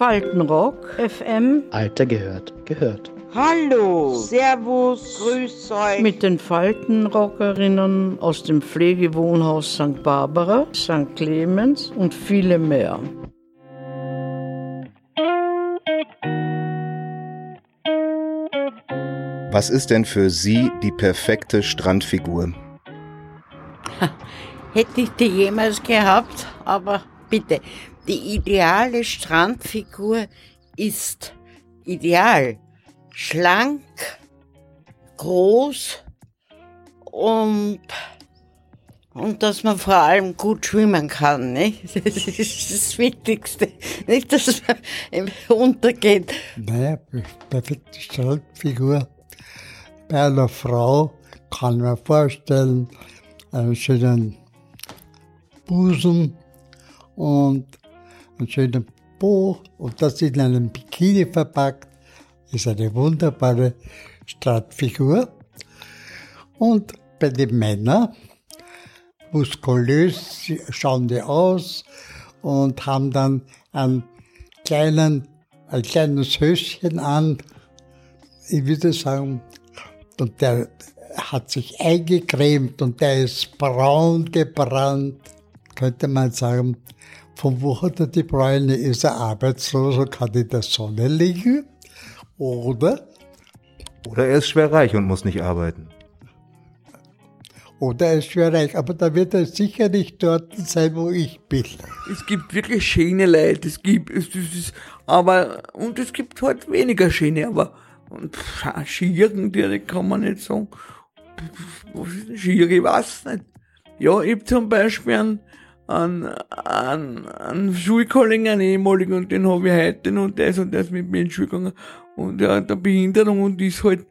Faltenrock, FM. Alter gehört, gehört. Hallo, Servus, Grüß euch. Mit den Faltenrockerinnen aus dem Pflegewohnhaus St. Barbara, St. Clemens und viele mehr. Was ist denn für Sie die perfekte Strandfigur? Hätte ich die jemals gehabt, aber bitte, die ideale Strandfigur ist ideal. Schlank, groß und, und dass man vor allem gut schwimmen kann. Nicht? Das ist das Wichtigste. Nicht, dass man untergeht. Naja, perfekte Strandfigur bei einer Frau kann man vorstellen, einen schönen Busen und einen schönen Po und das in einem Bikini verpackt, ist eine wunderbare Strandfigur. Und bei den Männern, muskulös schauen die aus und haben dann einen kleinen, ein kleines Höschen an. Ich würde sagen, und der hat sich eingecremt und der ist braun gebrannt, könnte man sagen. Von wo hat er die Bräune? Ist er arbeitslos und kann in der Sonne liegen? Oder? Oder er ist schwer reich und muss nicht arbeiten. Oder er ist schwer reich, aber da wird er sicher nicht dort sein, wo ich bin. Es gibt wirklich schöne Leute, es gibt, es, es ist, aber, und es gibt halt weniger schöne, aber und pff, Schieren direkt kann man nicht sagen. Was ist denn Schiere? Ich weiß nicht. Ja, ich hab zum Beispiel einen, einen, einen, einen Schulkollegen, einen ehemaligen, und den habe ich heute und der ist, und der mit mir in Schule gegangen. Und der hat eine Behinderung und ist halt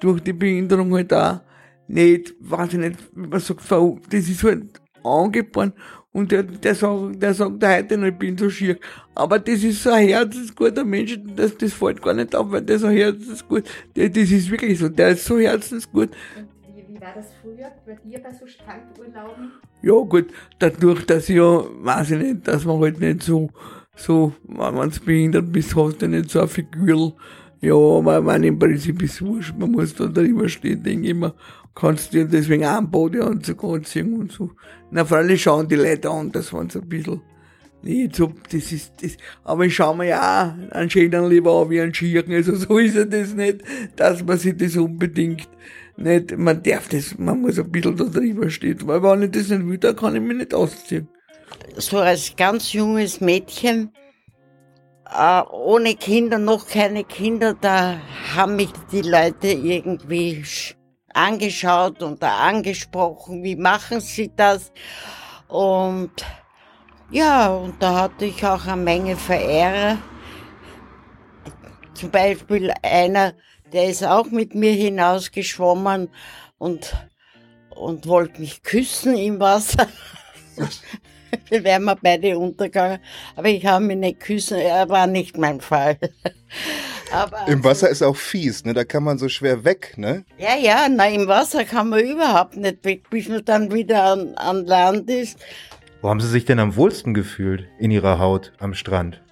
durch die Behinderung halt auch nicht, weiß ich nicht, wie man sagt, das ist halt angeboren. Und der, der sagt, der sagt heute noch, ich bin so schier. Aber das ist so ein herzensguter Mensch, das, das fällt gar nicht auf, weil der so herzensgut, das ist wirklich so, der ist so herzensgut. War das früher bei dir bei so Strandurlauben? Ja gut, dadurch, dass ich ja, weiß ich nicht, dass man halt nicht so, so, wenn man behindert bist, hast du nicht so eine Figur. Ja, aber man im Prinzip ist wurscht, man muss da drüber stehen, denke ich mir kannst dir deswegen auch einen Badeanzug anziehen und so. Na, freilich schauen die Leute an, das waren so ein bisschen nicht so, das ist, das, aber ich schaue mir ja auch einen schönen lieber an wie einen Schirken, also so ist ja das nicht, dass man sich das unbedingt nicht, man darf das, man muss ein bisschen da drüber stehen, weil wenn ich das nicht will, dann kann ich mich nicht ausziehen. So als ganz junges Mädchen, äh, ohne Kinder, noch keine Kinder, da haben mich die Leute irgendwie angeschaut und angesprochen, wie machen Sie das? Und ja, und da hatte ich auch eine Menge Verehrer. Zum Beispiel einer, der ist auch mit mir hinausgeschwommen und, und wollte mich küssen im Wasser. Wir wären wir beide untergegangen. Aber ich habe mich nicht küssen, er war nicht mein Fall. Aber Im Wasser ist auch fies, ne? Da kann man so schwer weg, ne? Ja, ja, na, im Wasser kann man überhaupt nicht weg, bis man dann wieder an, an Land ist. Wo haben Sie sich denn am wohlsten gefühlt in Ihrer Haut am Strand?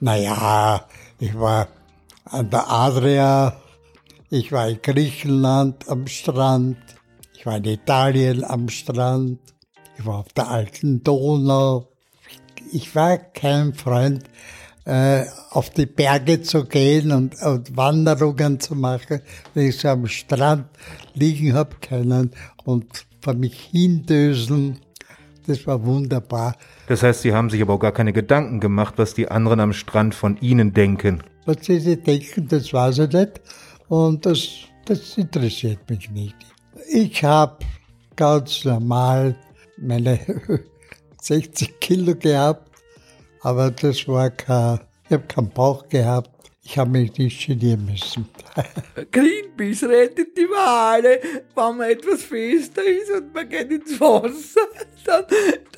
Naja, ich war an der Adria, ich war in Griechenland am Strand, ich war in Italien am Strand, ich war auf der alten Donau. Ich war kein Freund äh, auf die Berge zu gehen und, und Wanderungen zu machen, wenn ich so am Strand liegen habe können und vor mich hindösen. Das war wunderbar. Das heißt, Sie haben sich aber auch gar keine Gedanken gemacht, was die anderen am Strand von Ihnen denken. Was sie denken, das weiß ich nicht. Und das, das interessiert mich nicht. Ich habe ganz normal meine 60 Kilo gehabt aber das war kein, ich habe keinen Bauch gehabt. Ich habe mich nicht genieren müssen. Greenpeace rettet die Wale. Wenn man etwas fester ist und man geht ins Wasser, dann,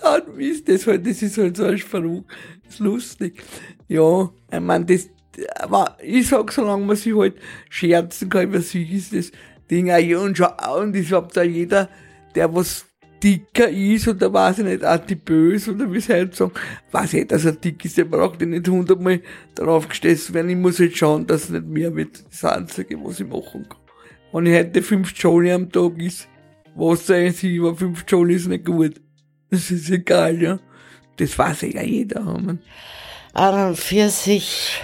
dann ist das halt, das ist halt so ein Spruch. Das ist lustig. Ja, ich meine, das, aber ich sag, solange man sich halt scherzen kann über sich, ist das Ding auch, und, schon, und ich hab da jeder, der was dicker ist oder weiß ich nicht, adipös oder wie sie halt sagen, weiß ich, dass er dick ist, der braucht ihn nicht hundertmal darauf gestellt werden. Ich muss jetzt schauen, dass es nicht mehr wird. Das ist Einzige, was ich machen kann. Wenn ich heute fünf Jolly am Tag ist, was sagen Sie, aber fünf Jolly ist nicht gut. Das ist egal, ja. Das weiß ja jeder. Man. An und für sich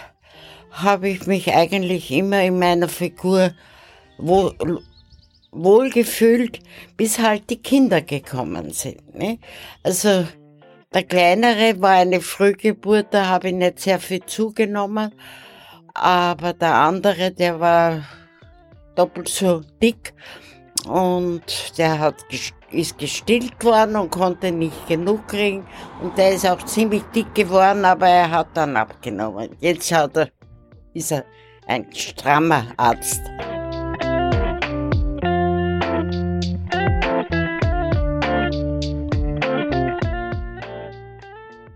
habe ich mich eigentlich immer in meiner Figur wohl, wohlgefühlt, bis halt die Kinder gekommen sind. Ne? Also der kleinere war eine Frühgeburt, da habe ich nicht sehr viel zugenommen, aber der andere, der war doppelt so dick und der hat ist gestillt worden und konnte nicht genug kriegen und der ist auch ziemlich dick geworden, aber er hat dann abgenommen. Jetzt hat er, ist er ein strammer Arzt.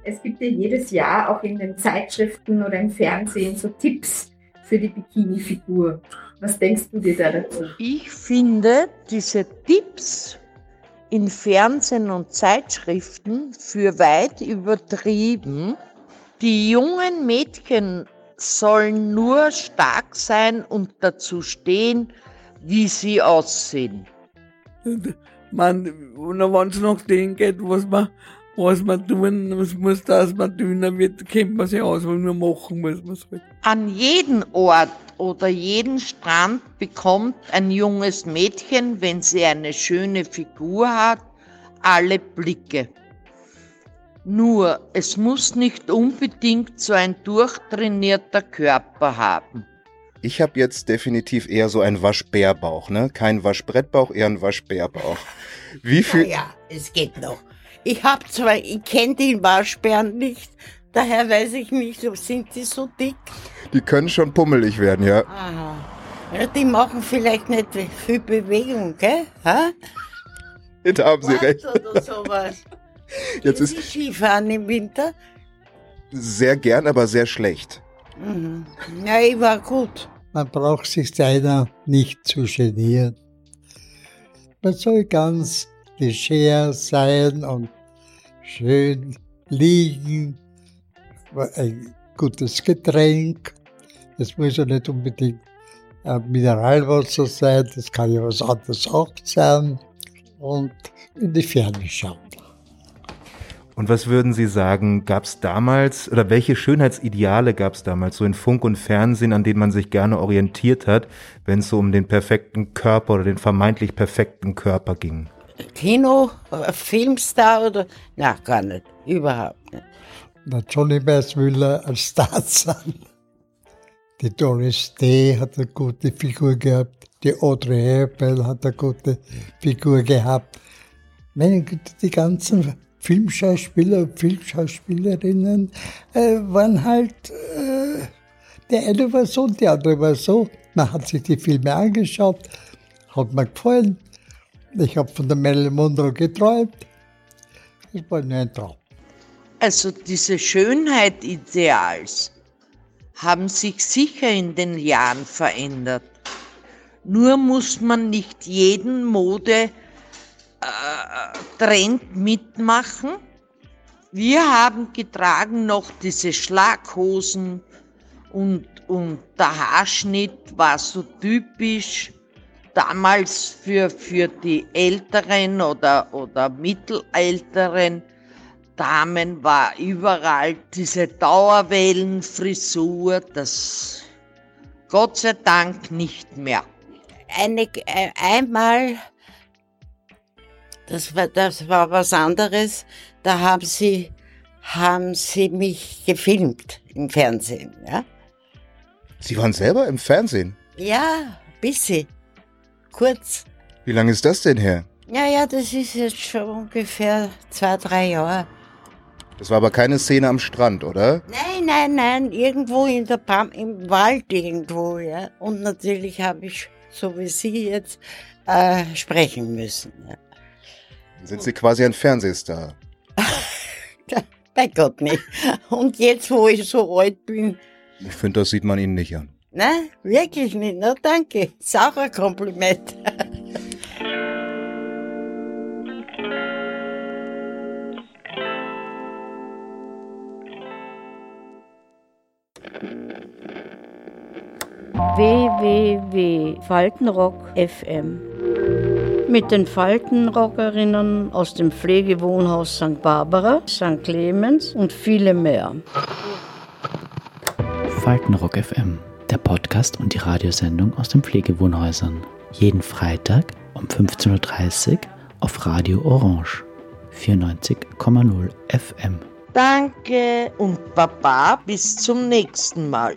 Es gibt ja jedes Jahr auch in den Zeitschriften oder im Fernsehen so Tipps für die Bikini-Figur. Was denkst du dir da dazu? Ich finde diese Tipps in Fernsehen und Zeitschriften für weit übertrieben. Die jungen Mädchen sollen nur stark sein und dazu stehen, wie sie aussehen. Man, wenn es noch den geht, was man was man tun was muss, dass man dünner wird, kennt man sich aus, was man machen muss. Man halt. An jeden Ort oder jeden Strand bekommt ein junges Mädchen, wenn sie eine schöne Figur hat, alle Blicke. Nur, es muss nicht unbedingt so ein durchtrainierter Körper haben. Ich habe jetzt definitiv eher so einen Waschbärbauch, ne? Kein Waschbrettbauch, eher ein Waschbärbauch. Wie viel? Ja, ja, es geht noch. Ich hab zwar, ich kenne den Waschbären nicht, daher weiß ich nicht, sind die so dick? Die können schon pummelig werden, ja. Aha. Ja, die machen vielleicht nicht viel Bewegung, gell? Ha? Da haben Sie recht. Oder sowas. Jetzt ist Skifahren im Winter? sehr gern, aber sehr schlecht. Mhm. Ja, ich war gut. Man braucht sich seiner nicht zu genieren. Man soll ganz leger sein und schön liegen. Ein gutes Getränk. Das muss ja nicht unbedingt Mineralwasser sein, das kann ja was anderes auch sein. Und in die Ferne schauen. Und was würden Sie sagen, gab es damals oder welche Schönheitsideale gab es damals so in Funk und Fernsehen, an denen man sich gerne orientiert hat, wenn es so um den perfekten Körper oder den vermeintlich perfekten Körper ging? Kino, äh, Filmstar oder? Na, gar nicht. Überhaupt nicht. Der Johnny Weissmüller als Tarzan. Die Doris Day hat eine gute Figur gehabt. Die Audrey Hepburn hat eine gute Figur gehabt. Meine Güte, die ganzen Filmschauspieler Filmschauspielerinnen äh, waren halt, äh, der eine war so die andere war so. Man hat sich die Filme angeschaut, hat mir gefallen. Ich habe von der Marilyn Monroe geträumt. Das war nur ein Traum. Also diese Schönheitideals haben sich sicher in den Jahren verändert. Nur muss man nicht jeden Mode Trend mitmachen. Wir haben getragen noch diese Schlaghosen und, und der Haarschnitt war so typisch damals für, für die älteren oder, oder mittelälteren Damen war überall diese Dauerwellenfrisur, das Gott sei Dank nicht mehr. Eine, äh, einmal das war, das war was anderes. Da haben sie, haben sie mich gefilmt im Fernsehen, ja. Sie waren selber im Fernsehen? Ja, bisschen. Kurz. Wie lange ist das denn her? Ja, ja, das ist jetzt schon ungefähr zwei, drei Jahre. Das war aber keine Szene am Strand, oder? Nein, nein, nein, irgendwo in der Pam im Wald irgendwo, ja. Und natürlich habe ich, so wie Sie jetzt, äh, sprechen müssen. Ja. Sind Sie quasi ein Fernsehstar? Bei Gott nicht. Und jetzt, wo ich so alt bin. Ich finde, das sieht man Ihnen nicht an. Nein, wirklich nicht. Na, danke. Sauer Kompliment. www.faltenrock.fm mit den Faltenrockerinnen aus dem Pflegewohnhaus St. Barbara, St. Clemens und viele mehr. Faltenrock FM, der Podcast und die Radiosendung aus den Pflegewohnhäusern. Jeden Freitag um 15.30 Uhr auf Radio Orange 94,0 FM. Danke und Baba, bis zum nächsten Mal.